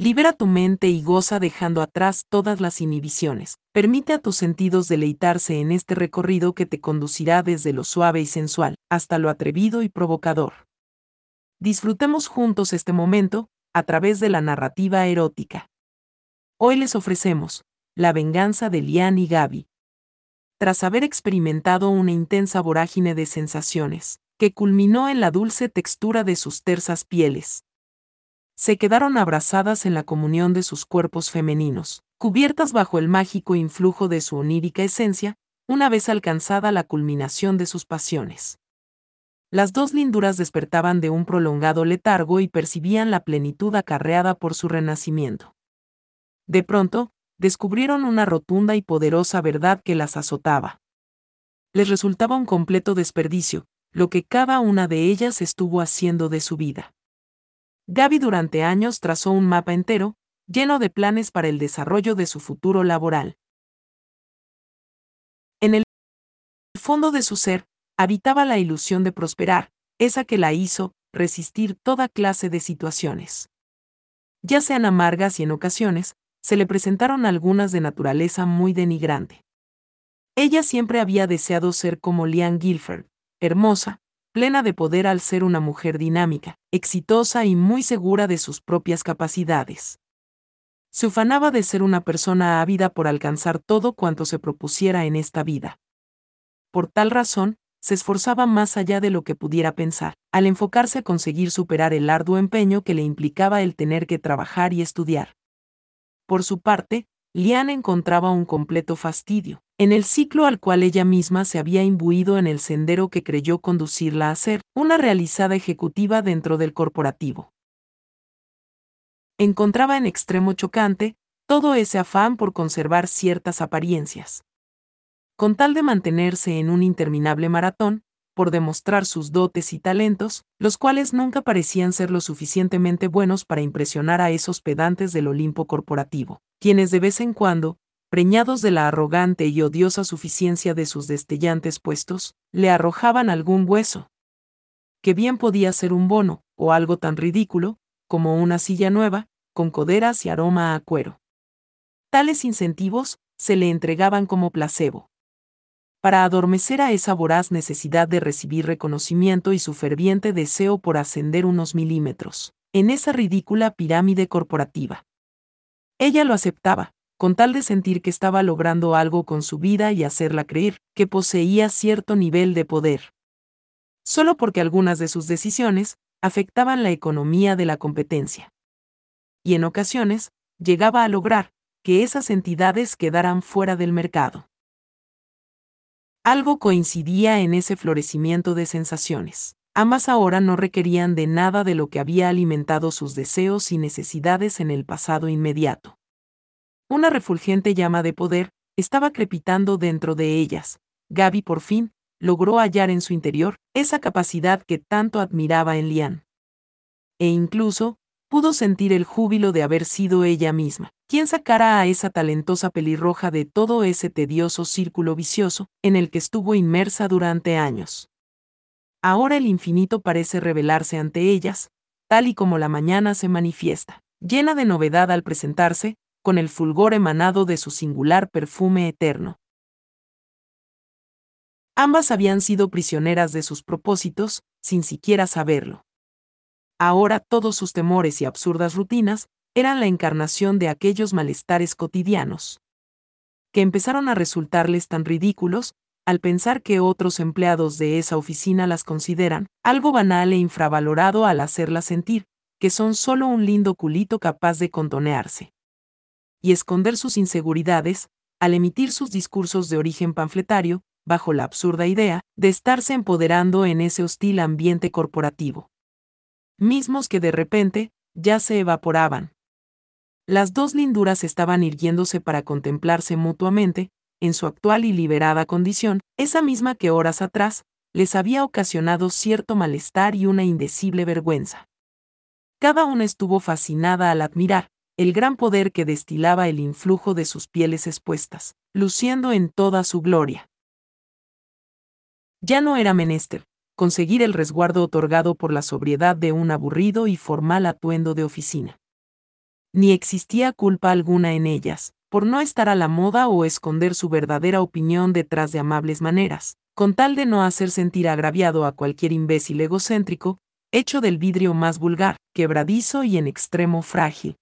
Libera tu mente y goza dejando atrás todas las inhibiciones. Permite a tus sentidos deleitarse en este recorrido que te conducirá desde lo suave y sensual hasta lo atrevido y provocador. Disfrutemos juntos este momento a través de la narrativa erótica. Hoy les ofrecemos La venganza de Lian y Gaby. Tras haber experimentado una intensa vorágine de sensaciones, que culminó en la dulce textura de sus tersas pieles, se quedaron abrazadas en la comunión de sus cuerpos femeninos, cubiertas bajo el mágico influjo de su onírica esencia, una vez alcanzada la culminación de sus pasiones. Las dos linduras despertaban de un prolongado letargo y percibían la plenitud acarreada por su renacimiento. De pronto, descubrieron una rotunda y poderosa verdad que las azotaba. Les resultaba un completo desperdicio, lo que cada una de ellas estuvo haciendo de su vida. Gaby durante años trazó un mapa entero, lleno de planes para el desarrollo de su futuro laboral. En el fondo de su ser, habitaba la ilusión de prosperar, esa que la hizo resistir toda clase de situaciones. Ya sean amargas y en ocasiones, se le presentaron algunas de naturaleza muy denigrante. Ella siempre había deseado ser como Lian Guilford, hermosa, plena de poder al ser una mujer dinámica, exitosa y muy segura de sus propias capacidades. Se ufanaba de ser una persona ávida por alcanzar todo cuanto se propusiera en esta vida. Por tal razón, se esforzaba más allá de lo que pudiera pensar, al enfocarse a conseguir superar el arduo empeño que le implicaba el tener que trabajar y estudiar. Por su parte, Lian encontraba un completo fastidio, en el ciclo al cual ella misma se había imbuido en el sendero que creyó conducirla a ser una realizada ejecutiva dentro del corporativo. Encontraba en extremo chocante todo ese afán por conservar ciertas apariencias. Con tal de mantenerse en un interminable maratón, por demostrar sus dotes y talentos, los cuales nunca parecían ser lo suficientemente buenos para impresionar a esos pedantes del Olimpo corporativo, quienes de vez en cuando, preñados de la arrogante y odiosa suficiencia de sus destellantes puestos, le arrojaban algún hueso. Que bien podía ser un bono, o algo tan ridículo, como una silla nueva, con coderas y aroma a cuero. Tales incentivos se le entregaban como placebo. Para adormecer a esa voraz necesidad de recibir reconocimiento y su ferviente deseo por ascender unos milímetros, en esa ridícula pirámide corporativa. Ella lo aceptaba, con tal de sentir que estaba logrando algo con su vida y hacerla creer que poseía cierto nivel de poder. Solo porque algunas de sus decisiones afectaban la economía de la competencia. Y en ocasiones, llegaba a lograr que esas entidades quedaran fuera del mercado. Algo coincidía en ese florecimiento de sensaciones. Ambas ahora no requerían de nada de lo que había alimentado sus deseos y necesidades en el pasado inmediato. Una refulgente llama de poder estaba crepitando dentro de ellas. Gaby por fin logró hallar en su interior esa capacidad que tanto admiraba en Lian. E incluso pudo sentir el júbilo de haber sido ella misma, quien sacara a esa talentosa pelirroja de todo ese tedioso círculo vicioso en el que estuvo inmersa durante años. Ahora el infinito parece revelarse ante ellas, tal y como la mañana se manifiesta, llena de novedad al presentarse, con el fulgor emanado de su singular perfume eterno. Ambas habían sido prisioneras de sus propósitos, sin siquiera saberlo. Ahora todos sus temores y absurdas rutinas eran la encarnación de aquellos malestares cotidianos, que empezaron a resultarles tan ridículos, al pensar que otros empleados de esa oficina las consideran algo banal e infravalorado al hacerlas sentir que son solo un lindo culito capaz de contonearse y esconder sus inseguridades, al emitir sus discursos de origen panfletario, bajo la absurda idea de estarse empoderando en ese hostil ambiente corporativo. Mismos que de repente, ya se evaporaban. Las dos linduras estaban irguiéndose para contemplarse mutuamente, en su actual y liberada condición, esa misma que horas atrás, les había ocasionado cierto malestar y una indecible vergüenza. Cada una estuvo fascinada al admirar, el gran poder que destilaba el influjo de sus pieles expuestas, luciendo en toda su gloria. Ya no era menester conseguir el resguardo otorgado por la sobriedad de un aburrido y formal atuendo de oficina. ni existía culpa alguna en ellas, por no estar a la moda o esconder su verdadera opinión detrás de amables maneras, con tal de no hacer sentir agraviado a cualquier imbécil egocéntrico, hecho del vidrio más vulgar, quebradizo y en extremo frágil.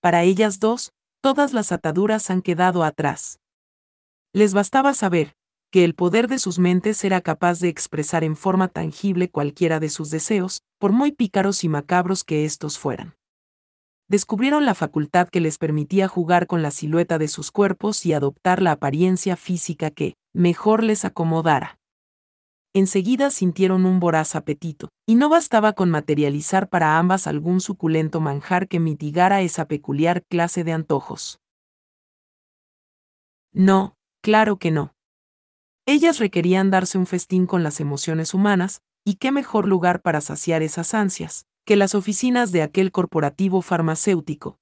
Para ellas dos, todas las ataduras han quedado atrás. Les bastaba saber, que el poder de sus mentes era capaz de expresar en forma tangible cualquiera de sus deseos, por muy pícaros y macabros que éstos fueran. Descubrieron la facultad que les permitía jugar con la silueta de sus cuerpos y adoptar la apariencia física que, mejor les acomodara. Enseguida sintieron un voraz apetito, y no bastaba con materializar para ambas algún suculento manjar que mitigara esa peculiar clase de antojos. No, claro que no. Ellas requerían darse un festín con las emociones humanas, y qué mejor lugar para saciar esas ansias, que las oficinas de aquel corporativo farmacéutico.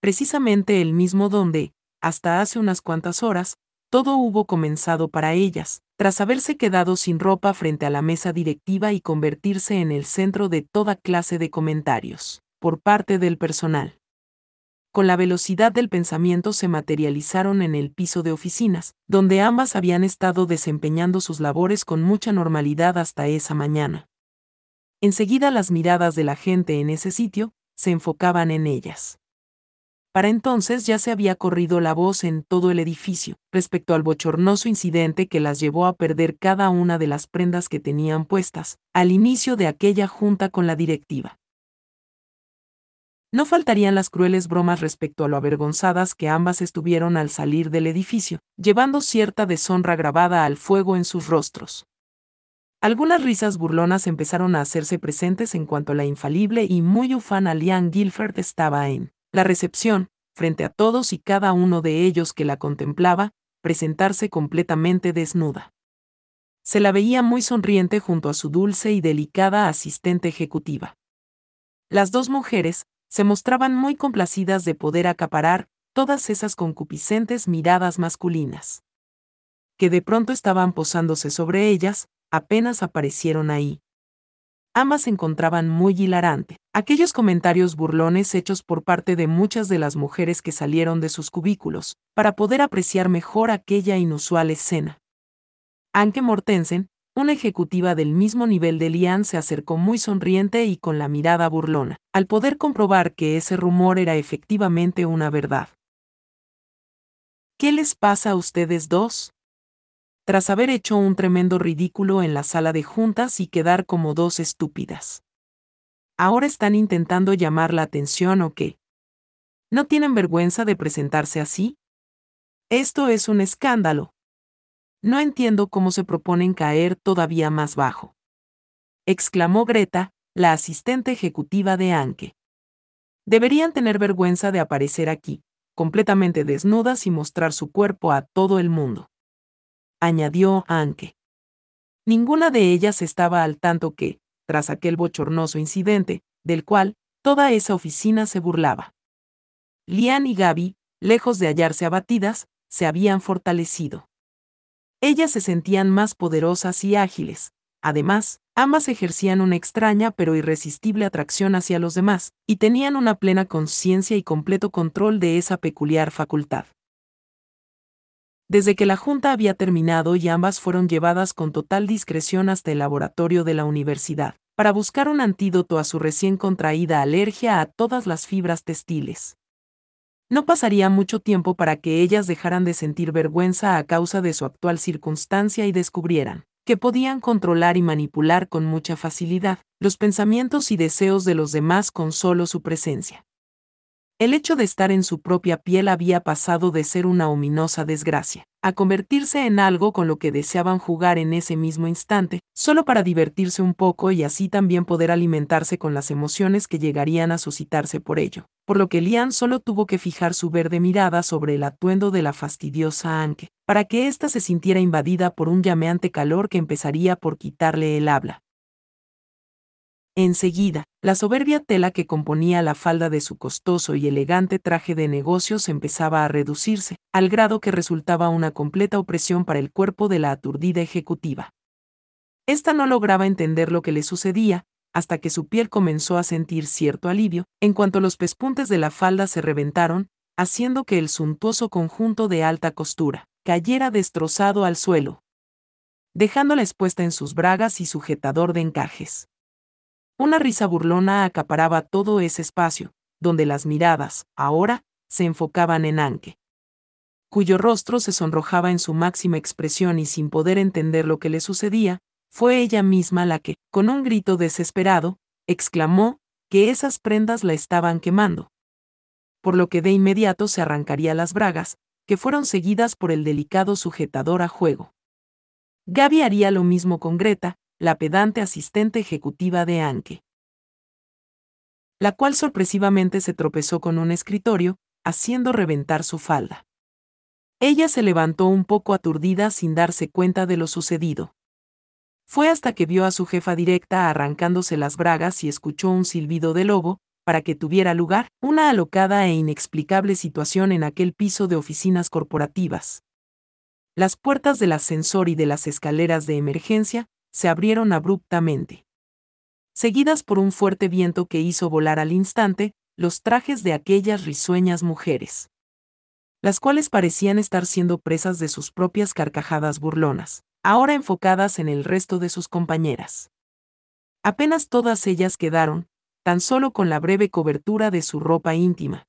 Precisamente el mismo donde, hasta hace unas cuantas horas, todo hubo comenzado para ellas, tras haberse quedado sin ropa frente a la mesa directiva y convertirse en el centro de toda clase de comentarios, por parte del personal con la velocidad del pensamiento se materializaron en el piso de oficinas, donde ambas habían estado desempeñando sus labores con mucha normalidad hasta esa mañana. Enseguida las miradas de la gente en ese sitio se enfocaban en ellas. Para entonces ya se había corrido la voz en todo el edificio respecto al bochornoso incidente que las llevó a perder cada una de las prendas que tenían puestas al inicio de aquella junta con la directiva. No faltarían las crueles bromas respecto a lo avergonzadas que ambas estuvieron al salir del edificio, llevando cierta deshonra grabada al fuego en sus rostros. Algunas risas burlonas empezaron a hacerse presentes en cuanto la infalible y muy ufana Lian Guilford estaba en la recepción, frente a todos y cada uno de ellos que la contemplaba, presentarse completamente desnuda. Se la veía muy sonriente junto a su dulce y delicada asistente ejecutiva. Las dos mujeres, se mostraban muy complacidas de poder acaparar todas esas concupiscentes miradas masculinas. Que de pronto estaban posándose sobre ellas, apenas aparecieron ahí. Ambas se encontraban muy hilarante. Aquellos comentarios burlones hechos por parte de muchas de las mujeres que salieron de sus cubículos, para poder apreciar mejor aquella inusual escena. Anke Mortensen, una ejecutiva del mismo nivel de Lian se acercó muy sonriente y con la mirada burlona, al poder comprobar que ese rumor era efectivamente una verdad. ¿Qué les pasa a ustedes dos? Tras haber hecho un tremendo ridículo en la sala de juntas y quedar como dos estúpidas. ¿Ahora están intentando llamar la atención o qué? ¿No tienen vergüenza de presentarse así? Esto es un escándalo, no entiendo cómo se proponen caer todavía más bajo. Exclamó Greta, la asistente ejecutiva de Anke. Deberían tener vergüenza de aparecer aquí, completamente desnudas y mostrar su cuerpo a todo el mundo. Añadió Anke. Ninguna de ellas estaba al tanto que, tras aquel bochornoso incidente, del cual toda esa oficina se burlaba. Lian y Gaby, lejos de hallarse abatidas, se habían fortalecido. Ellas se sentían más poderosas y ágiles. Además, ambas ejercían una extraña pero irresistible atracción hacia los demás, y tenían una plena conciencia y completo control de esa peculiar facultad. Desde que la junta había terminado y ambas fueron llevadas con total discreción hasta el laboratorio de la universidad, para buscar un antídoto a su recién contraída alergia a todas las fibras textiles. No pasaría mucho tiempo para que ellas dejaran de sentir vergüenza a causa de su actual circunstancia y descubrieran que podían controlar y manipular con mucha facilidad los pensamientos y deseos de los demás con solo su presencia. El hecho de estar en su propia piel había pasado de ser una ominosa desgracia, a convertirse en algo con lo que deseaban jugar en ese mismo instante, solo para divertirse un poco y así también poder alimentarse con las emociones que llegarían a suscitarse por ello, por lo que Lian solo tuvo que fijar su verde mirada sobre el atuendo de la fastidiosa Anke, para que ésta se sintiera invadida por un llameante calor que empezaría por quitarle el habla. Enseguida, la soberbia tela que componía la falda de su costoso y elegante traje de negocios empezaba a reducirse, al grado que resultaba una completa opresión para el cuerpo de la aturdida ejecutiva. Esta no lograba entender lo que le sucedía, hasta que su piel comenzó a sentir cierto alivio, en cuanto los pespuntes de la falda se reventaron, haciendo que el suntuoso conjunto de alta costura cayera destrozado al suelo, dejándola expuesta en sus bragas y sujetador de encajes. Una risa burlona acaparaba todo ese espacio, donde las miradas, ahora, se enfocaban en Anke, cuyo rostro se sonrojaba en su máxima expresión y sin poder entender lo que le sucedía, fue ella misma la que, con un grito desesperado, exclamó que esas prendas la estaban quemando. Por lo que de inmediato se arrancaría las bragas, que fueron seguidas por el delicado sujetador a juego. Gaby haría lo mismo con Greta, la pedante asistente ejecutiva de Anke. La cual sorpresivamente se tropezó con un escritorio, haciendo reventar su falda. Ella se levantó un poco aturdida sin darse cuenta de lo sucedido. Fue hasta que vio a su jefa directa arrancándose las bragas y escuchó un silbido de lobo, para que tuviera lugar una alocada e inexplicable situación en aquel piso de oficinas corporativas. Las puertas del ascensor y de las escaleras de emergencia se abrieron abruptamente. Seguidas por un fuerte viento que hizo volar al instante los trajes de aquellas risueñas mujeres, las cuales parecían estar siendo presas de sus propias carcajadas burlonas ahora enfocadas en el resto de sus compañeras. Apenas todas ellas quedaron, tan solo con la breve cobertura de su ropa íntima.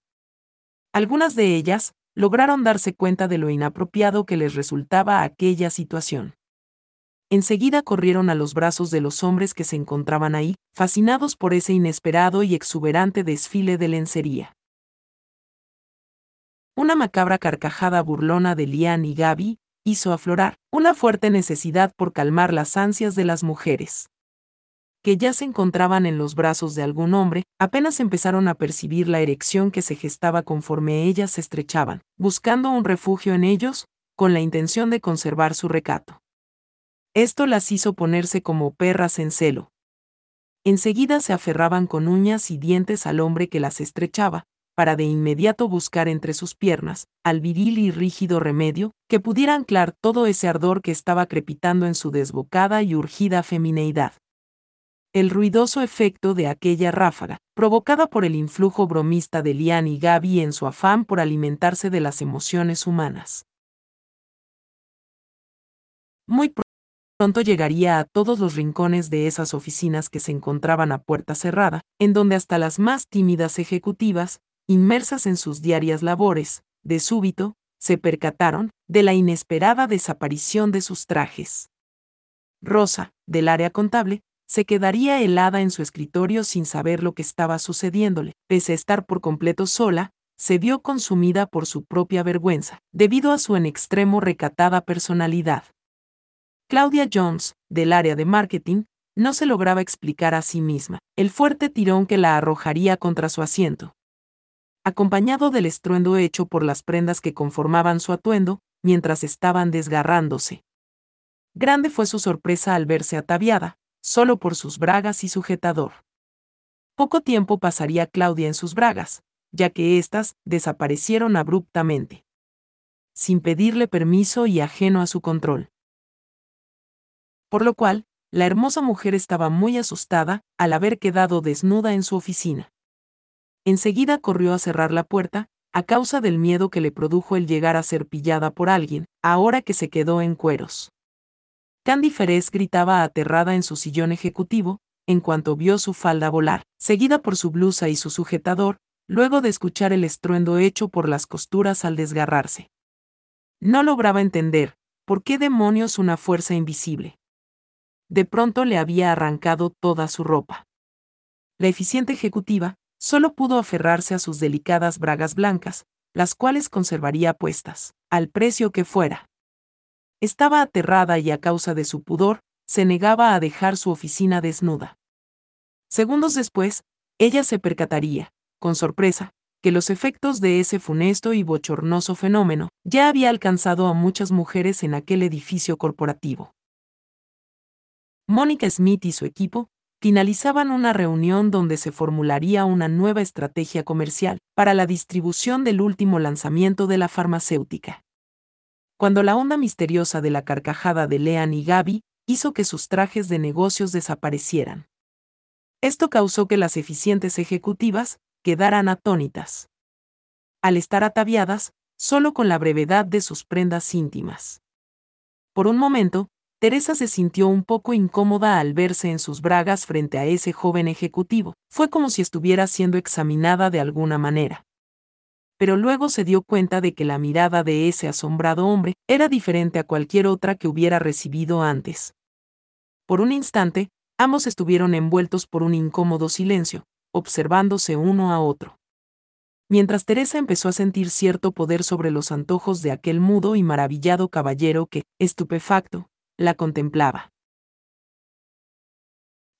Algunas de ellas lograron darse cuenta de lo inapropiado que les resultaba aquella situación. Enseguida corrieron a los brazos de los hombres que se encontraban ahí, fascinados por ese inesperado y exuberante desfile de lencería. Una macabra carcajada burlona de Lian y Gaby hizo aflorar una fuerte necesidad por calmar las ansias de las mujeres que ya se encontraban en los brazos de algún hombre, apenas empezaron a percibir la erección que se gestaba conforme ellas se estrechaban, buscando un refugio en ellos, con la intención de conservar su recato. Esto las hizo ponerse como perras en celo. Enseguida se aferraban con uñas y dientes al hombre que las estrechaba, para de inmediato buscar entre sus piernas, al viril y rígido remedio, que pudiera anclar todo ese ardor que estaba crepitando en su desbocada y urgida femineidad. El ruidoso efecto de aquella ráfaga, provocada por el influjo bromista de Lian y Gaby en su afán por alimentarse de las emociones humanas. Muy pronto llegaría a todos los rincones de esas oficinas que se encontraban a puerta cerrada, en donde hasta las más tímidas ejecutivas, inmersas en sus diarias labores, de súbito, se percataron de la inesperada desaparición de sus trajes. Rosa, del área contable, se quedaría helada en su escritorio sin saber lo que estaba sucediéndole, pese a estar por completo sola, se vio consumida por su propia vergüenza, debido a su en extremo recatada personalidad. Claudia Jones, del área de marketing, no se lograba explicar a sí misma el fuerte tirón que la arrojaría contra su asiento acompañado del estruendo hecho por las prendas que conformaban su atuendo, mientras estaban desgarrándose. Grande fue su sorpresa al verse ataviada, solo por sus bragas y sujetador. Poco tiempo pasaría Claudia en sus bragas, ya que éstas desaparecieron abruptamente. Sin pedirle permiso y ajeno a su control. Por lo cual, la hermosa mujer estaba muy asustada al haber quedado desnuda en su oficina. Enseguida corrió a cerrar la puerta, a causa del miedo que le produjo el llegar a ser pillada por alguien, ahora que se quedó en cueros. Candy Ferez gritaba aterrada en su sillón ejecutivo, en cuanto vio su falda volar, seguida por su blusa y su sujetador, luego de escuchar el estruendo hecho por las costuras al desgarrarse. No lograba entender, por qué demonios una fuerza invisible. De pronto le había arrancado toda su ropa. La eficiente ejecutiva, solo pudo aferrarse a sus delicadas bragas blancas, las cuales conservaría puestas, al precio que fuera. Estaba aterrada y a causa de su pudor, se negaba a dejar su oficina desnuda. Segundos después, ella se percataría, con sorpresa, que los efectos de ese funesto y bochornoso fenómeno ya había alcanzado a muchas mujeres en aquel edificio corporativo. Mónica Smith y su equipo finalizaban una reunión donde se formularía una nueva estrategia comercial para la distribución del último lanzamiento de la farmacéutica. Cuando la onda misteriosa de la carcajada de Lean y Gaby hizo que sus trajes de negocios desaparecieran. Esto causó que las eficientes ejecutivas quedaran atónitas. Al estar ataviadas, solo con la brevedad de sus prendas íntimas. Por un momento, Teresa se sintió un poco incómoda al verse en sus bragas frente a ese joven ejecutivo. Fue como si estuviera siendo examinada de alguna manera. Pero luego se dio cuenta de que la mirada de ese asombrado hombre era diferente a cualquier otra que hubiera recibido antes. Por un instante, ambos estuvieron envueltos por un incómodo silencio, observándose uno a otro. Mientras Teresa empezó a sentir cierto poder sobre los antojos de aquel mudo y maravillado caballero que, estupefacto, la contemplaba.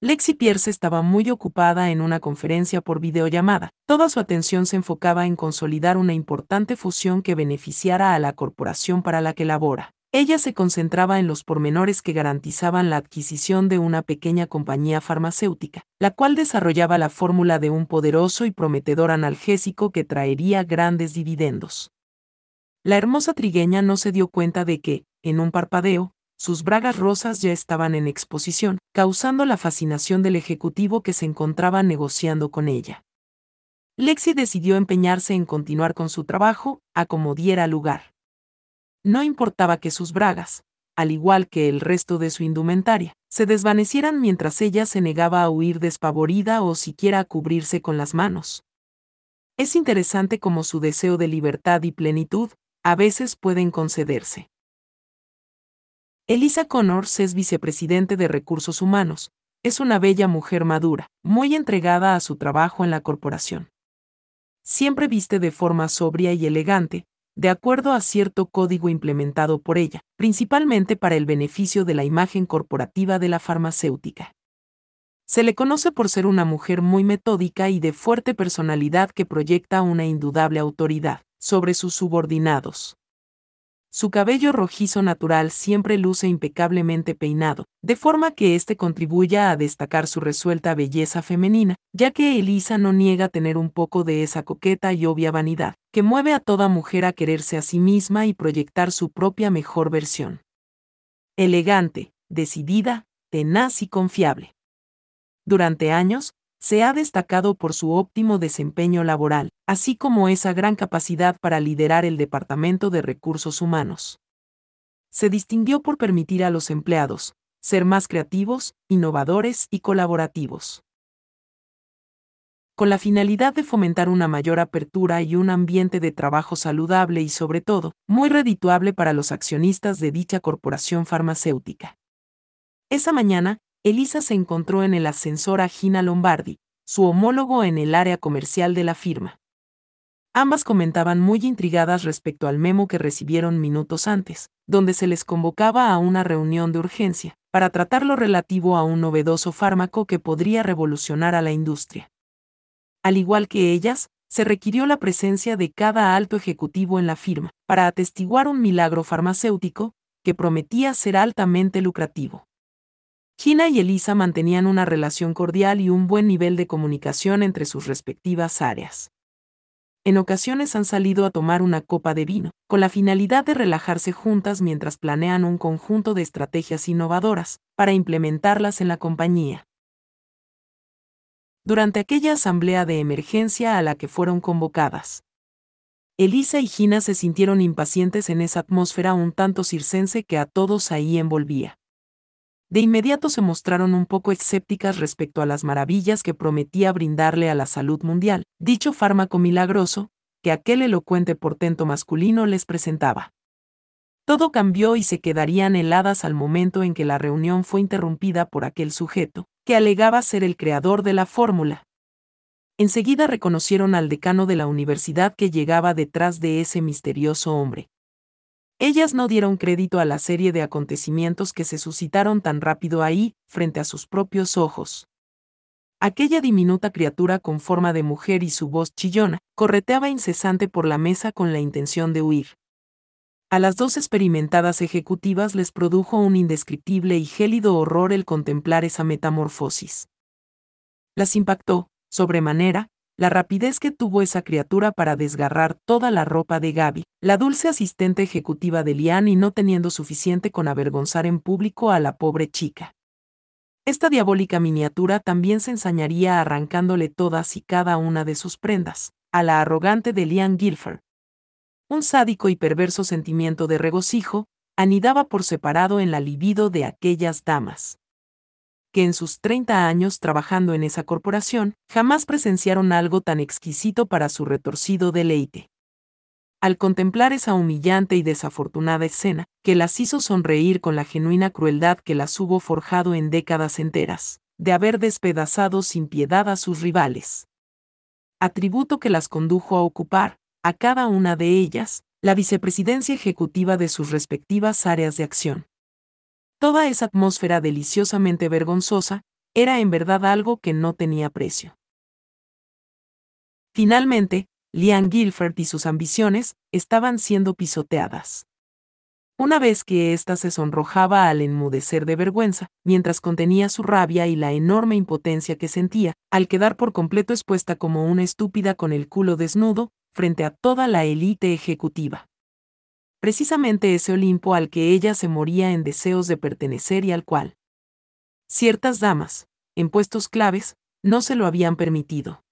Lexi Pierce estaba muy ocupada en una conferencia por videollamada. Toda su atención se enfocaba en consolidar una importante fusión que beneficiara a la corporación para la que labora. Ella se concentraba en los pormenores que garantizaban la adquisición de una pequeña compañía farmacéutica, la cual desarrollaba la fórmula de un poderoso y prometedor analgésico que traería grandes dividendos. La hermosa trigueña no se dio cuenta de que, en un parpadeo, sus bragas rosas ya estaban en exposición, causando la fascinación del ejecutivo que se encontraba negociando con ella. Lexi decidió empeñarse en continuar con su trabajo, a como diera lugar. No importaba que sus bragas, al igual que el resto de su indumentaria, se desvanecieran mientras ella se negaba a huir despavorida o siquiera a cubrirse con las manos. Es interesante cómo su deseo de libertad y plenitud a veces pueden concederse. Elisa Connors es vicepresidente de Recursos Humanos. Es una bella mujer madura, muy entregada a su trabajo en la corporación. Siempre viste de forma sobria y elegante, de acuerdo a cierto código implementado por ella, principalmente para el beneficio de la imagen corporativa de la farmacéutica. Se le conoce por ser una mujer muy metódica y de fuerte personalidad que proyecta una indudable autoridad sobre sus subordinados. Su cabello rojizo natural siempre luce impecablemente peinado, de forma que éste contribuya a destacar su resuelta belleza femenina, ya que Elisa no niega tener un poco de esa coqueta y obvia vanidad, que mueve a toda mujer a quererse a sí misma y proyectar su propia mejor versión. Elegante, decidida, tenaz y confiable. Durante años, se ha destacado por su óptimo desempeño laboral, así como esa gran capacidad para liderar el Departamento de Recursos Humanos. Se distinguió por permitir a los empleados ser más creativos, innovadores y colaborativos. Con la finalidad de fomentar una mayor apertura y un ambiente de trabajo saludable y sobre todo, muy redituable para los accionistas de dicha corporación farmacéutica. Esa mañana, Elisa se encontró en el ascensor a Gina Lombardi, su homólogo en el área comercial de la firma. Ambas comentaban muy intrigadas respecto al memo que recibieron minutos antes, donde se les convocaba a una reunión de urgencia, para tratar lo relativo a un novedoso fármaco que podría revolucionar a la industria. Al igual que ellas, se requirió la presencia de cada alto ejecutivo en la firma, para atestiguar un milagro farmacéutico, que prometía ser altamente lucrativo. Gina y Elisa mantenían una relación cordial y un buen nivel de comunicación entre sus respectivas áreas. En ocasiones han salido a tomar una copa de vino, con la finalidad de relajarse juntas mientras planean un conjunto de estrategias innovadoras, para implementarlas en la compañía. Durante aquella asamblea de emergencia a la que fueron convocadas, Elisa y Gina se sintieron impacientes en esa atmósfera un tanto circense que a todos ahí envolvía de inmediato se mostraron un poco escépticas respecto a las maravillas que prometía brindarle a la salud mundial, dicho fármaco milagroso, que aquel elocuente portento masculino les presentaba. Todo cambió y se quedarían heladas al momento en que la reunión fue interrumpida por aquel sujeto, que alegaba ser el creador de la fórmula. Enseguida reconocieron al decano de la universidad que llegaba detrás de ese misterioso hombre. Ellas no dieron crédito a la serie de acontecimientos que se suscitaron tan rápido ahí, frente a sus propios ojos. Aquella diminuta criatura con forma de mujer y su voz chillona, correteaba incesante por la mesa con la intención de huir. A las dos experimentadas ejecutivas les produjo un indescriptible y gélido horror el contemplar esa metamorfosis. Las impactó, sobremanera, la rapidez que tuvo esa criatura para desgarrar toda la ropa de Gaby, la dulce asistente ejecutiva de Lian y no teniendo suficiente con avergonzar en público a la pobre chica. Esta diabólica miniatura también se ensañaría arrancándole todas y cada una de sus prendas, a la arrogante de Lian Guilford. Un sádico y perverso sentimiento de regocijo anidaba por separado en la libido de aquellas damas que en sus 30 años trabajando en esa corporación, jamás presenciaron algo tan exquisito para su retorcido deleite. Al contemplar esa humillante y desafortunada escena, que las hizo sonreír con la genuina crueldad que las hubo forjado en décadas enteras, de haber despedazado sin piedad a sus rivales. Atributo que las condujo a ocupar, a cada una de ellas, la vicepresidencia ejecutiva de sus respectivas áreas de acción. Toda esa atmósfera deliciosamente vergonzosa era en verdad algo que no tenía precio. Finalmente, Lian Guilford y sus ambiciones estaban siendo pisoteadas. Una vez que ésta se sonrojaba al enmudecer de vergüenza, mientras contenía su rabia y la enorme impotencia que sentía, al quedar por completo expuesta como una estúpida con el culo desnudo, frente a toda la élite ejecutiva precisamente ese Olimpo al que ella se moría en deseos de pertenecer y al cual ciertas damas, en puestos claves, no se lo habían permitido.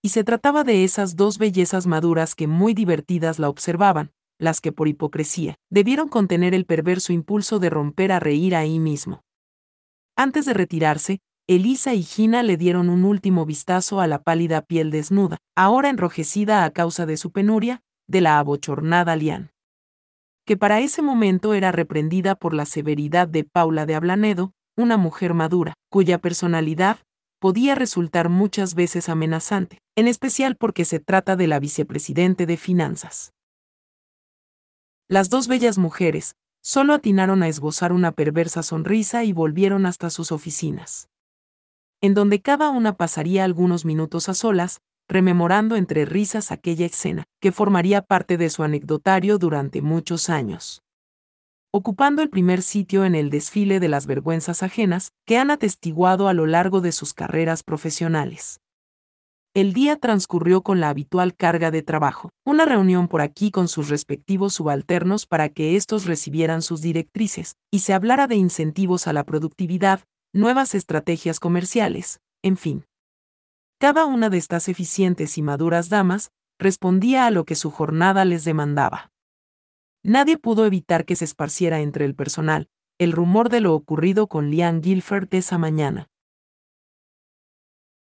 Y se trataba de esas dos bellezas maduras que muy divertidas la observaban, las que por hipocresía debieron contener el perverso impulso de romper a reír ahí mismo. Antes de retirarse, Elisa y Gina le dieron un último vistazo a la pálida piel desnuda, ahora enrojecida a causa de su penuria, de la abochornada Lian que para ese momento era reprendida por la severidad de Paula de Ablanedo, una mujer madura, cuya personalidad podía resultar muchas veces amenazante, en especial porque se trata de la vicepresidente de Finanzas. Las dos bellas mujeres solo atinaron a esbozar una perversa sonrisa y volvieron hasta sus oficinas, en donde cada una pasaría algunos minutos a solas, rememorando entre risas aquella escena, que formaría parte de su anecdotario durante muchos años. Ocupando el primer sitio en el desfile de las vergüenzas ajenas que han atestiguado a lo largo de sus carreras profesionales. El día transcurrió con la habitual carga de trabajo, una reunión por aquí con sus respectivos subalternos para que éstos recibieran sus directrices, y se hablara de incentivos a la productividad, nuevas estrategias comerciales, en fin. Cada una de estas eficientes y maduras damas respondía a lo que su jornada les demandaba. Nadie pudo evitar que se esparciera entre el personal el rumor de lo ocurrido con Lian Guilford esa mañana.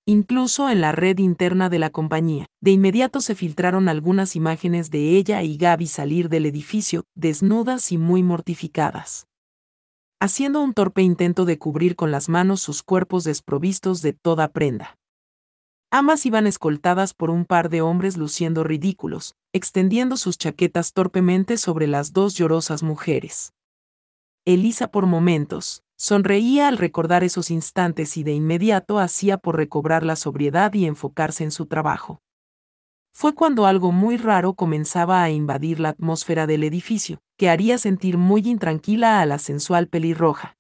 Incluso en la red interna de la compañía, de inmediato se filtraron algunas imágenes de ella y Gaby salir del edificio, desnudas y muy mortificadas. Haciendo un torpe intento de cubrir con las manos sus cuerpos desprovistos de toda prenda. Ambas iban escoltadas por un par de hombres luciendo ridículos, extendiendo sus chaquetas torpemente sobre las dos llorosas mujeres. Elisa por momentos, sonreía al recordar esos instantes y de inmediato hacía por recobrar la sobriedad y enfocarse en su trabajo. Fue cuando algo muy raro comenzaba a invadir la atmósfera del edificio, que haría sentir muy intranquila a la sensual pelirroja.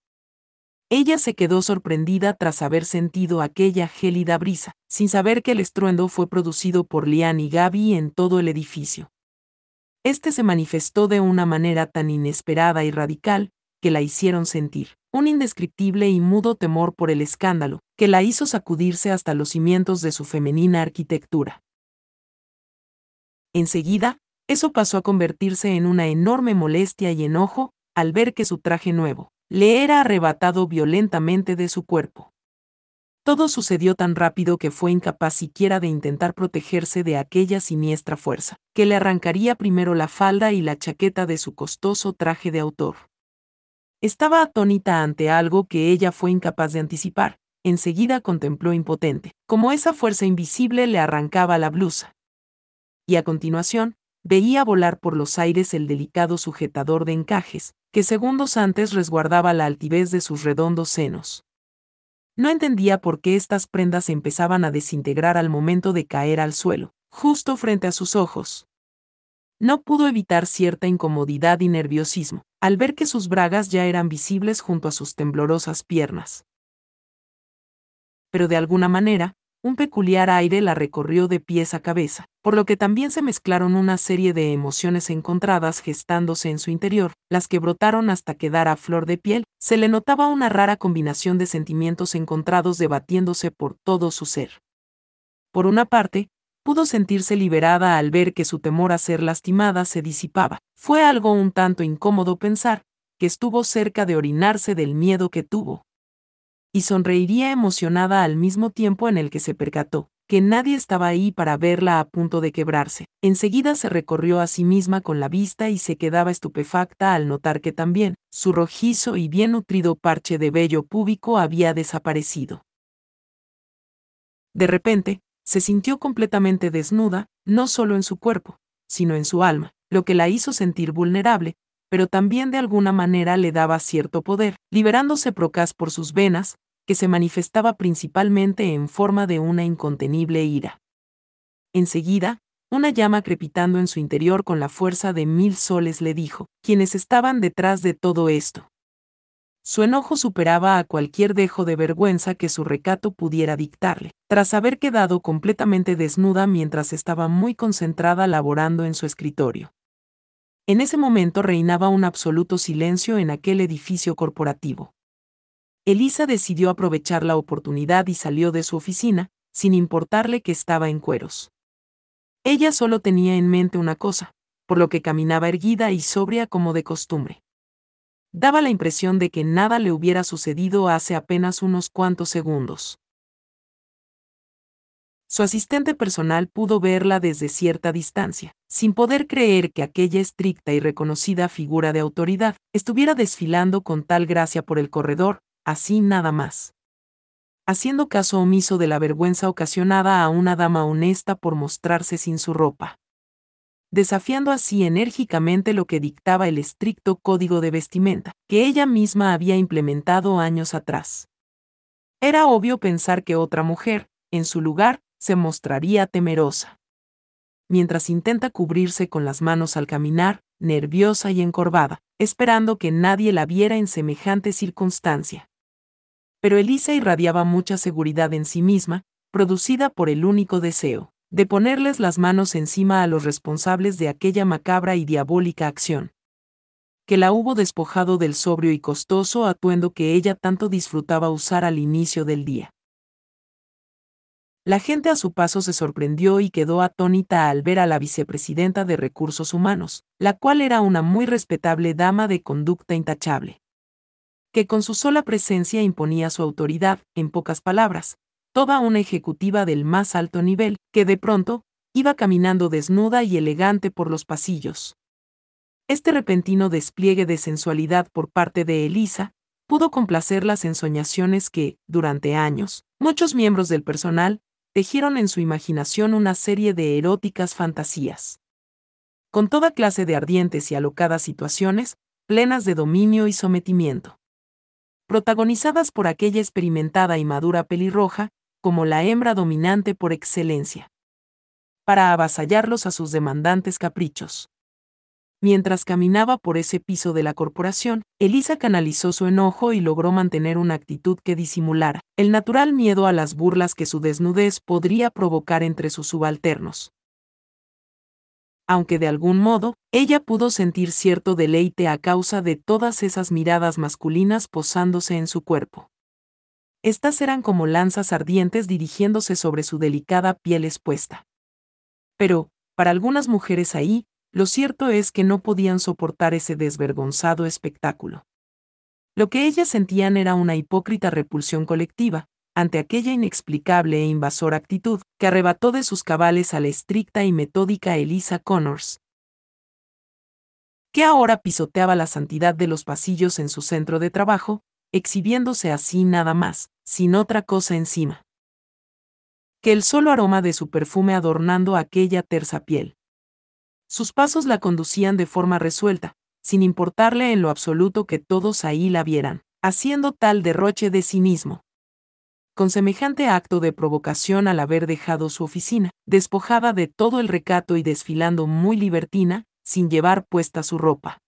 Ella se quedó sorprendida tras haber sentido aquella gélida brisa, sin saber que el estruendo fue producido por Lian y Gaby en todo el edificio. Este se manifestó de una manera tan inesperada y radical, que la hicieron sentir un indescriptible y mudo temor por el escándalo, que la hizo sacudirse hasta los cimientos de su femenina arquitectura. Enseguida, eso pasó a convertirse en una enorme molestia y enojo al ver que su traje nuevo, le era arrebatado violentamente de su cuerpo. Todo sucedió tan rápido que fue incapaz siquiera de intentar protegerse de aquella siniestra fuerza, que le arrancaría primero la falda y la chaqueta de su costoso traje de autor. Estaba atónita ante algo que ella fue incapaz de anticipar, enseguida contempló impotente, como esa fuerza invisible le arrancaba la blusa. Y a continuación, veía volar por los aires el delicado sujetador de encajes, que segundos antes resguardaba la altivez de sus redondos senos. No entendía por qué estas prendas empezaban a desintegrar al momento de caer al suelo, justo frente a sus ojos. No pudo evitar cierta incomodidad y nerviosismo, al ver que sus bragas ya eran visibles junto a sus temblorosas piernas. Pero de alguna manera, un peculiar aire la recorrió de pies a cabeza, por lo que también se mezclaron una serie de emociones encontradas gestándose en su interior, las que brotaron hasta quedar a flor de piel, se le notaba una rara combinación de sentimientos encontrados debatiéndose por todo su ser. Por una parte, pudo sentirse liberada al ver que su temor a ser lastimada se disipaba. Fue algo un tanto incómodo pensar que estuvo cerca de orinarse del miedo que tuvo y sonreiría emocionada al mismo tiempo en el que se percató que nadie estaba ahí para verla a punto de quebrarse. Enseguida se recorrió a sí misma con la vista y se quedaba estupefacta al notar que también su rojizo y bien nutrido parche de vello púbico había desaparecido. De repente, se sintió completamente desnuda, no solo en su cuerpo, sino en su alma, lo que la hizo sentir vulnerable, pero también de alguna manera le daba cierto poder, liberándose procas por sus venas, que se manifestaba principalmente en forma de una incontenible ira. Enseguida, una llama crepitando en su interior con la fuerza de mil soles le dijo, quienes estaban detrás de todo esto. Su enojo superaba a cualquier dejo de vergüenza que su recato pudiera dictarle, tras haber quedado completamente desnuda mientras estaba muy concentrada laborando en su escritorio. En ese momento reinaba un absoluto silencio en aquel edificio corporativo. Elisa decidió aprovechar la oportunidad y salió de su oficina, sin importarle que estaba en cueros. Ella solo tenía en mente una cosa, por lo que caminaba erguida y sobria como de costumbre. Daba la impresión de que nada le hubiera sucedido hace apenas unos cuantos segundos. Su asistente personal pudo verla desde cierta distancia, sin poder creer que aquella estricta y reconocida figura de autoridad estuviera desfilando con tal gracia por el corredor, así nada más. Haciendo caso omiso de la vergüenza ocasionada a una dama honesta por mostrarse sin su ropa. Desafiando así enérgicamente lo que dictaba el estricto código de vestimenta, que ella misma había implementado años atrás. Era obvio pensar que otra mujer, en su lugar, se mostraría temerosa. Mientras intenta cubrirse con las manos al caminar, nerviosa y encorvada, esperando que nadie la viera en semejante circunstancia. Pero Elisa irradiaba mucha seguridad en sí misma, producida por el único deseo, de ponerles las manos encima a los responsables de aquella macabra y diabólica acción. Que la hubo despojado del sobrio y costoso atuendo que ella tanto disfrutaba usar al inicio del día. La gente a su paso se sorprendió y quedó atónita al ver a la vicepresidenta de Recursos Humanos, la cual era una muy respetable dama de conducta intachable. Que con su sola presencia imponía su autoridad, en pocas palabras, toda una ejecutiva del más alto nivel, que de pronto, iba caminando desnuda y elegante por los pasillos. Este repentino despliegue de sensualidad por parte de Elisa, pudo complacer las ensoñaciones que, durante años, muchos miembros del personal, tejieron en su imaginación una serie de eróticas fantasías. Con toda clase de ardientes y alocadas situaciones, plenas de dominio y sometimiento. Protagonizadas por aquella experimentada y madura pelirroja, como la hembra dominante por excelencia. Para avasallarlos a sus demandantes caprichos. Mientras caminaba por ese piso de la corporación, Elisa canalizó su enojo y logró mantener una actitud que disimulara el natural miedo a las burlas que su desnudez podría provocar entre sus subalternos. Aunque de algún modo, ella pudo sentir cierto deleite a causa de todas esas miradas masculinas posándose en su cuerpo. Estas eran como lanzas ardientes dirigiéndose sobre su delicada piel expuesta. Pero, para algunas mujeres ahí, lo cierto es que no podían soportar ese desvergonzado espectáculo. Lo que ellas sentían era una hipócrita repulsión colectiva, ante aquella inexplicable e invasora actitud que arrebató de sus cabales a la estricta y metódica Elisa Connors, que ahora pisoteaba la santidad de los pasillos en su centro de trabajo, exhibiéndose así nada más, sin otra cosa encima. Que el solo aroma de su perfume adornando aquella tersa piel. Sus pasos la conducían de forma resuelta, sin importarle en lo absoluto que todos ahí la vieran, haciendo tal derroche de sí mismo. Con semejante acto de provocación al haber dejado su oficina, despojada de todo el recato y desfilando muy libertina, sin llevar puesta su ropa.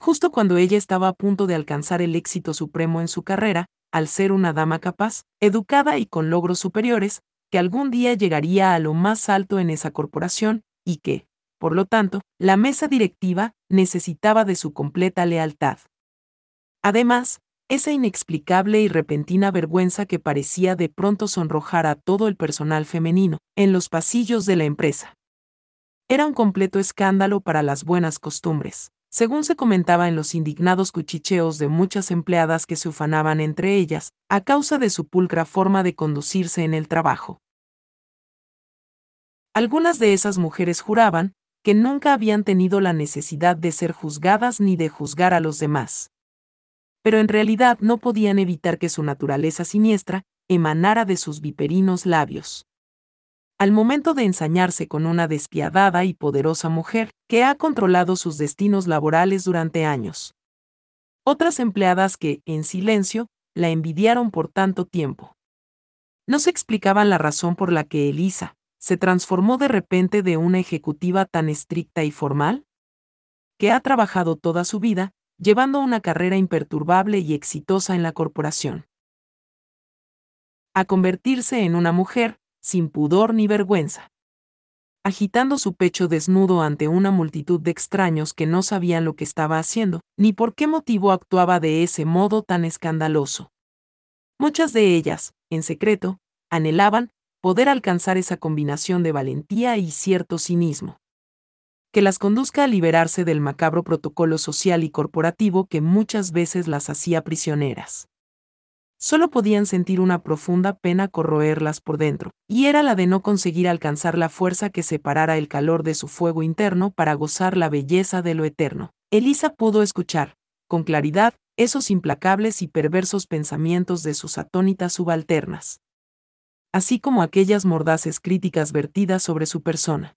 Justo cuando ella estaba a punto de alcanzar el éxito supremo en su carrera, al ser una dama capaz, educada y con logros superiores, que algún día llegaría a lo más alto en esa corporación y que, por lo tanto, la mesa directiva necesitaba de su completa lealtad. Además, esa inexplicable y repentina vergüenza que parecía de pronto sonrojar a todo el personal femenino en los pasillos de la empresa. Era un completo escándalo para las buenas costumbres, según se comentaba en los indignados cuchicheos de muchas empleadas que se ufanaban entre ellas, a causa de su pulcra forma de conducirse en el trabajo. Algunas de esas mujeres juraban que nunca habían tenido la necesidad de ser juzgadas ni de juzgar a los demás. Pero en realidad no podían evitar que su naturaleza siniestra emanara de sus viperinos labios. Al momento de ensañarse con una despiadada y poderosa mujer que ha controlado sus destinos laborales durante años. Otras empleadas que, en silencio, la envidiaron por tanto tiempo. No se explicaban la razón por la que Elisa, se transformó de repente de una ejecutiva tan estricta y formal? Que ha trabajado toda su vida, llevando una carrera imperturbable y exitosa en la corporación. A convertirse en una mujer, sin pudor ni vergüenza. Agitando su pecho desnudo ante una multitud de extraños que no sabían lo que estaba haciendo, ni por qué motivo actuaba de ese modo tan escandaloso. Muchas de ellas, en secreto, anhelaban, poder alcanzar esa combinación de valentía y cierto cinismo. Que las conduzca a liberarse del macabro protocolo social y corporativo que muchas veces las hacía prisioneras. Solo podían sentir una profunda pena corroerlas por dentro, y era la de no conseguir alcanzar la fuerza que separara el calor de su fuego interno para gozar la belleza de lo eterno. Elisa pudo escuchar, con claridad, esos implacables y perversos pensamientos de sus atónitas subalternas así como aquellas mordaces críticas vertidas sobre su persona.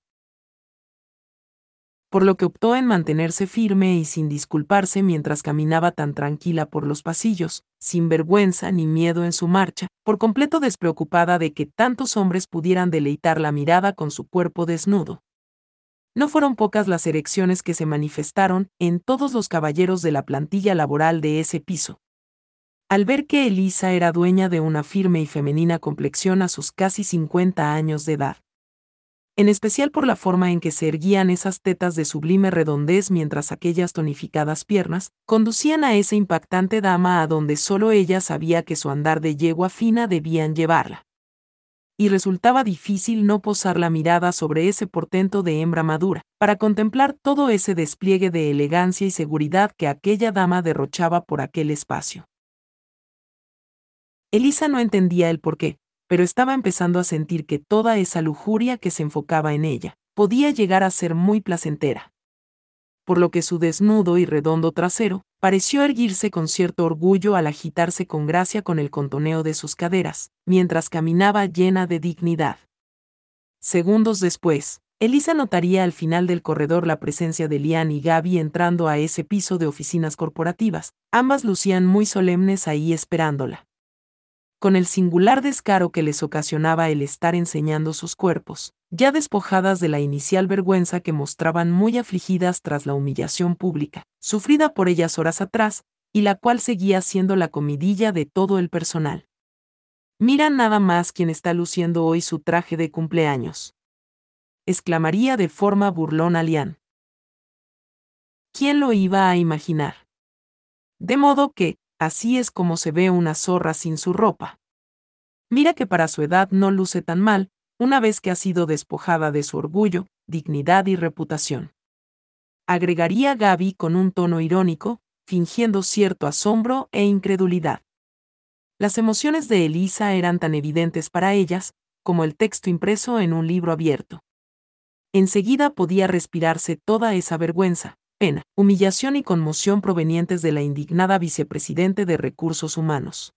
Por lo que optó en mantenerse firme y sin disculparse mientras caminaba tan tranquila por los pasillos, sin vergüenza ni miedo en su marcha, por completo despreocupada de que tantos hombres pudieran deleitar la mirada con su cuerpo desnudo. No fueron pocas las erecciones que se manifestaron en todos los caballeros de la plantilla laboral de ese piso, al ver que Elisa era dueña de una firme y femenina complexión a sus casi 50 años de edad. En especial por la forma en que se erguían esas tetas de sublime redondez mientras aquellas tonificadas piernas conducían a esa impactante dama a donde solo ella sabía que su andar de yegua fina debían llevarla. Y resultaba difícil no posar la mirada sobre ese portento de hembra madura, para contemplar todo ese despliegue de elegancia y seguridad que aquella dama derrochaba por aquel espacio. Elisa no entendía el por qué, pero estaba empezando a sentir que toda esa lujuria que se enfocaba en ella podía llegar a ser muy placentera. Por lo que su desnudo y redondo trasero pareció erguirse con cierto orgullo al agitarse con gracia con el contoneo de sus caderas, mientras caminaba llena de dignidad. Segundos después, Elisa notaría al final del corredor la presencia de Lian y Gaby entrando a ese piso de oficinas corporativas, ambas lucían muy solemnes ahí esperándola con el singular descaro que les ocasionaba el estar enseñando sus cuerpos, ya despojadas de la inicial vergüenza que mostraban muy afligidas tras la humillación pública, sufrida por ellas horas atrás, y la cual seguía siendo la comidilla de todo el personal. Mira nada más quien está luciendo hoy su traje de cumpleaños. exclamaría de forma burlona Lian. ¿Quién lo iba a imaginar? De modo que, así es como se ve una zorra sin su ropa. Mira que para su edad no luce tan mal, una vez que ha sido despojada de su orgullo, dignidad y reputación. Agregaría Gaby con un tono irónico, fingiendo cierto asombro e incredulidad. Las emociones de Elisa eran tan evidentes para ellas, como el texto impreso en un libro abierto. Enseguida podía respirarse toda esa vergüenza, pena, humillación y conmoción provenientes de la indignada vicepresidente de Recursos Humanos.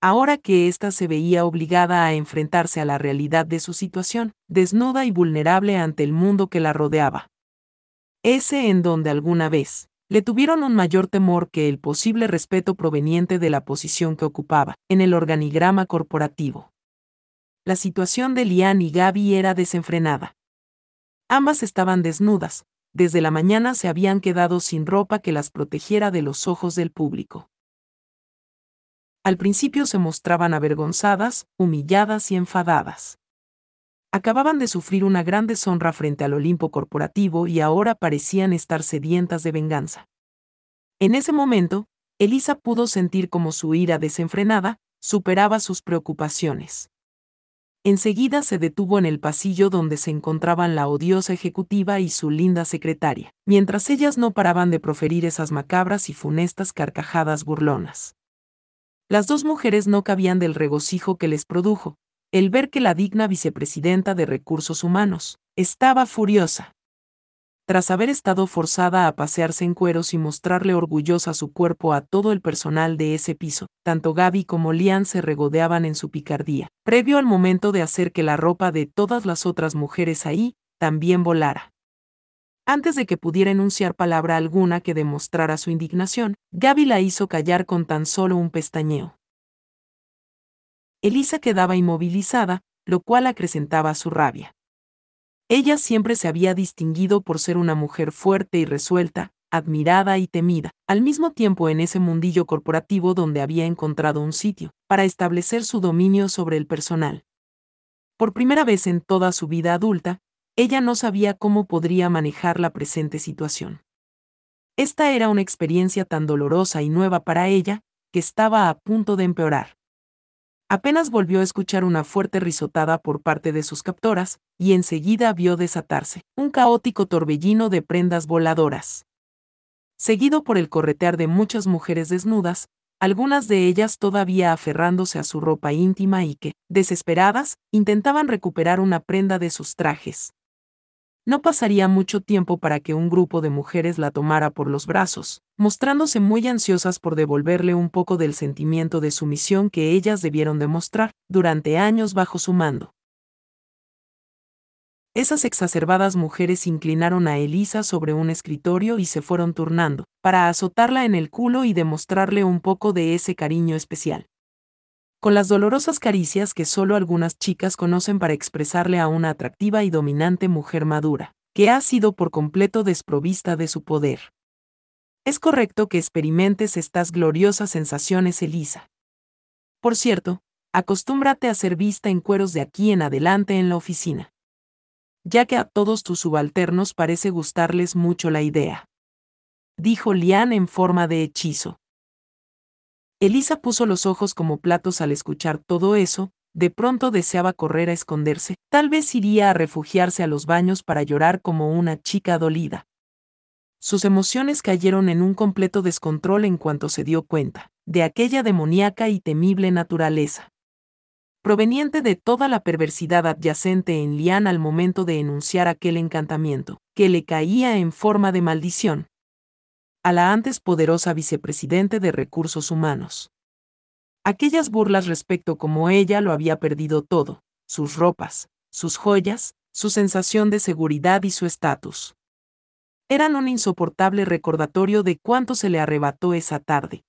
Ahora que ésta se veía obligada a enfrentarse a la realidad de su situación, desnuda y vulnerable ante el mundo que la rodeaba. Ese en donde alguna vez le tuvieron un mayor temor que el posible respeto proveniente de la posición que ocupaba en el organigrama corporativo. La situación de Lian y Gaby era desenfrenada. Ambas estaban desnudas, desde la mañana se habían quedado sin ropa que las protegiera de los ojos del público. Al principio se mostraban avergonzadas, humilladas y enfadadas. Acababan de sufrir una gran deshonra frente al Olimpo corporativo y ahora parecían estar sedientas de venganza. En ese momento, Elisa pudo sentir como su ira desenfrenada superaba sus preocupaciones. Enseguida se detuvo en el pasillo donde se encontraban la odiosa ejecutiva y su linda secretaria, mientras ellas no paraban de proferir esas macabras y funestas carcajadas burlonas. Las dos mujeres no cabían del regocijo que les produjo, el ver que la digna vicepresidenta de Recursos Humanos estaba furiosa tras haber estado forzada a pasearse en cueros y mostrarle orgullosa su cuerpo a todo el personal de ese piso, tanto Gaby como Lian se regodeaban en su picardía, previo al momento de hacer que la ropa de todas las otras mujeres ahí también volara. Antes de que pudiera enunciar palabra alguna que demostrara su indignación, Gaby la hizo callar con tan solo un pestañeo. Elisa quedaba inmovilizada, lo cual acrecentaba su rabia. Ella siempre se había distinguido por ser una mujer fuerte y resuelta, admirada y temida, al mismo tiempo en ese mundillo corporativo donde había encontrado un sitio, para establecer su dominio sobre el personal. Por primera vez en toda su vida adulta, ella no sabía cómo podría manejar la presente situación. Esta era una experiencia tan dolorosa y nueva para ella, que estaba a punto de empeorar. Apenas volvió a escuchar una fuerte risotada por parte de sus captoras, y enseguida vio desatarse un caótico torbellino de prendas voladoras. Seguido por el corretear de muchas mujeres desnudas, algunas de ellas todavía aferrándose a su ropa íntima y que, desesperadas, intentaban recuperar una prenda de sus trajes. No pasaría mucho tiempo para que un grupo de mujeres la tomara por los brazos, mostrándose muy ansiosas por devolverle un poco del sentimiento de sumisión que ellas debieron demostrar durante años bajo su mando. Esas exacerbadas mujeres inclinaron a Elisa sobre un escritorio y se fueron turnando, para azotarla en el culo y demostrarle un poco de ese cariño especial con las dolorosas caricias que solo algunas chicas conocen para expresarle a una atractiva y dominante mujer madura, que ha sido por completo desprovista de su poder. Es correcto que experimentes estas gloriosas sensaciones, Elisa. Por cierto, acostúmbrate a ser vista en cueros de aquí en adelante en la oficina. Ya que a todos tus subalternos parece gustarles mucho la idea. Dijo Lian en forma de hechizo. Elisa puso los ojos como platos al escuchar todo eso, de pronto deseaba correr a esconderse, tal vez iría a refugiarse a los baños para llorar como una chica dolida. Sus emociones cayeron en un completo descontrol en cuanto se dio cuenta, de aquella demoníaca y temible naturaleza. Proveniente de toda la perversidad adyacente en Lian al momento de enunciar aquel encantamiento, que le caía en forma de maldición, a la antes poderosa vicepresidente de Recursos Humanos. Aquellas burlas respecto como ella lo había perdido todo, sus ropas, sus joyas, su sensación de seguridad y su estatus. Eran un insoportable recordatorio de cuánto se le arrebató esa tarde.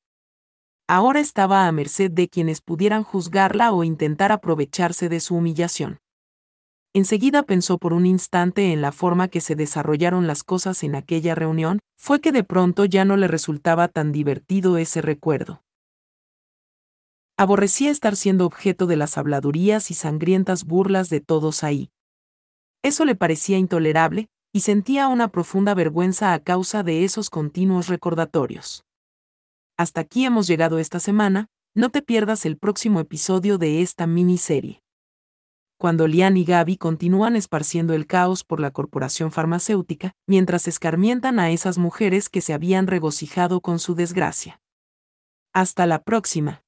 Ahora estaba a merced de quienes pudieran juzgarla o intentar aprovecharse de su humillación. Enseguida pensó por un instante en la forma que se desarrollaron las cosas en aquella reunión, fue que de pronto ya no le resultaba tan divertido ese recuerdo. Aborrecía estar siendo objeto de las habladurías y sangrientas burlas de todos ahí. Eso le parecía intolerable, y sentía una profunda vergüenza a causa de esos continuos recordatorios. Hasta aquí hemos llegado esta semana, no te pierdas el próximo episodio de esta miniserie cuando Lian y Gaby continúan esparciendo el caos por la corporación farmacéutica, mientras escarmientan a esas mujeres que se habían regocijado con su desgracia. Hasta la próxima.